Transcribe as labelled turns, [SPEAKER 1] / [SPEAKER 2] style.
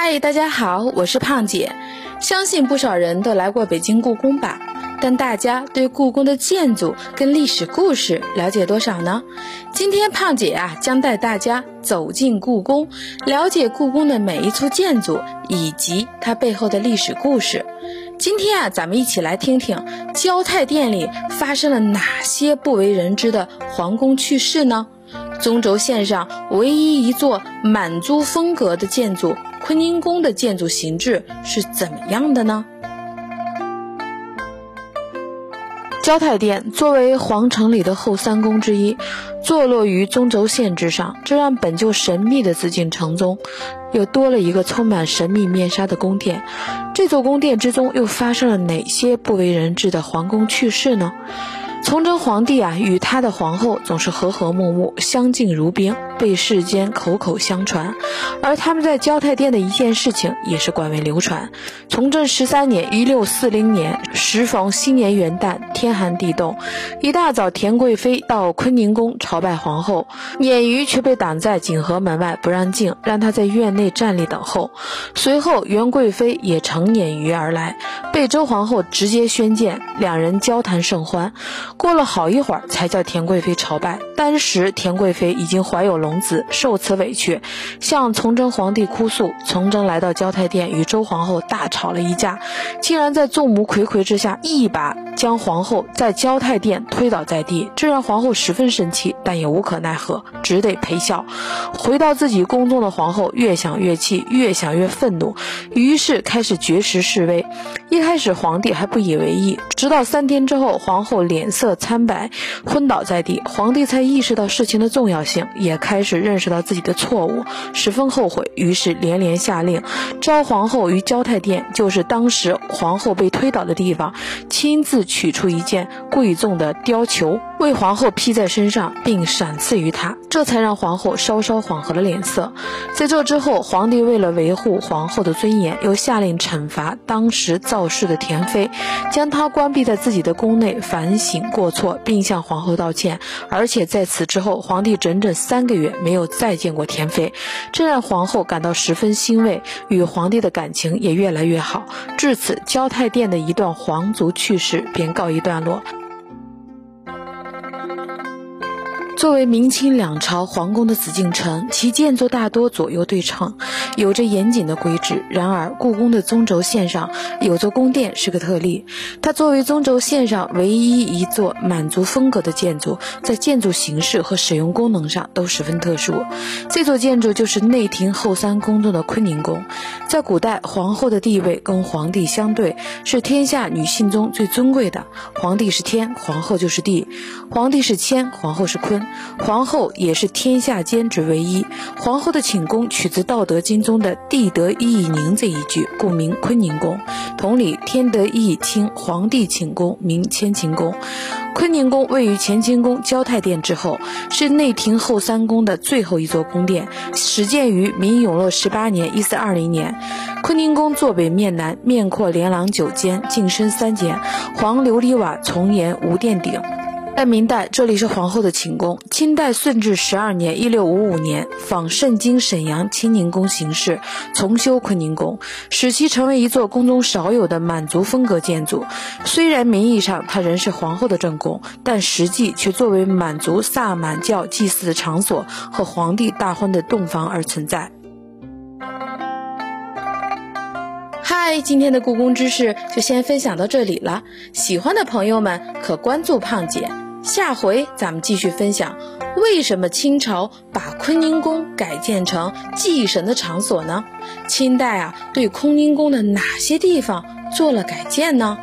[SPEAKER 1] 嗨，大家好，我是胖姐。相信不少人都来过北京故宫吧，但大家对故宫的建筑跟历史故事了解多少呢？今天胖姐啊，将带大家走进故宫，了解故宫的每一处建筑以及它背后的历史故事。今天啊，咱们一起来听听交泰殿里发生了哪些不为人知的皇宫趣事呢？中轴线上唯一一座满族风格的建筑——坤宁宫的建筑形制是怎么样的呢？交泰殿作为皇城里的后三宫之一，坐落于中轴线之上，这让本就神秘的紫禁城中又多了一个充满神秘面纱的宫殿。这座宫殿之中又发生了哪些不为人知的皇宫趣事呢？崇祯皇帝啊，与他的皇后总是和和睦睦，相敬如宾，被世间口口相传。而他们在交泰殿的一件事情也是广为流传。崇祯十三年（一六四零年），时逢新年元旦，天寒地冻，一大早，田贵妃到坤宁宫朝拜皇后，辇瑜却被挡在景和门外不让进，让她在院内站立等候。随后，元贵妃也乘辇瑜而来，被周皇后直接宣见，两人交谈甚欢。过了好一会儿，才叫田贵妃朝拜。当时田贵妃已经怀有龙子，受此委屈，向崇祯皇帝哭诉。崇祯来到交泰殿，与周皇后大吵了一架，竟然在众目睽睽之下，一把将皇后在交泰殿推倒在地，这让皇后十分生气，但也无可奈何，只得陪笑。回到自己宫中的皇后，越想越气，越想越愤怒，于是开始绝食示威。一开始皇帝还不以为意，直到三天之后，皇后脸色。苍白，昏倒在地，皇帝才意识到事情的重要性，也开始认识到自己的错误，十分后悔，于是连连下令，召皇后于交泰殿，就是当时皇后被推倒的地方，亲自取出一件贵重的貂裘，为皇后披在身上，并赏赐于她，这才让皇后稍稍缓和了脸色。在这之后，皇帝为了维护皇后的尊严，又下令惩罚当时造势的田妃，将她关闭在自己的宫内反省。过错，并向皇后道歉，而且在此之后，皇帝整整三个月没有再见过田妃，这让皇后感到十分欣慰，与皇帝的感情也越来越好。至此，交泰殿的一段皇族趣事便告一段落。Música 作为明清两朝皇宫的紫禁城，其建筑大多左右对称，有着严谨的规制。然而，故宫的中轴线上有座宫殿是个特例。它作为中轴线上唯一一座满族风格的建筑，在建筑形式和使用功能上都十分特殊。这座建筑就是内廷后三宫中的坤宁宫。在古代，皇后的地位跟皇帝相对，是天下女性中最尊贵的。皇帝是天，皇后就是地；皇帝是乾，皇后是坤。皇后也是天下间之唯一。皇后的寝宫取自《道德经》中的“地得一以宁”这一句，故名坤宁宫。同理，天得一以清，皇帝寝宫名乾清宫。坤宁宫位于乾清宫交泰殿之后，是内廷后三宫的最后一座宫殿，始建于明永乐十八年（一四二零年）。坤宁宫坐北面南，面阔连廊九间，进深三间，黄琉璃瓦重檐，无殿顶。在明代，这里是皇后的寝宫。清代顺治十二年（一六五五年），仿盛京沈阳清宁宫形式，重修坤宁宫，使其成为一座宫中少有的满族风格建筑。虽然名义上它仍是皇后的正宫，但实际却作为满族萨满教祭祀的场所和皇帝大婚的洞房而存在。嗨，今天的故宫知识就先分享到这里了。喜欢的朋友们可关注胖姐。下回咱们继续分享，为什么清朝把坤宁宫改建成祭神的场所呢？清代啊，对坤宁宫的哪些地方做了改建呢？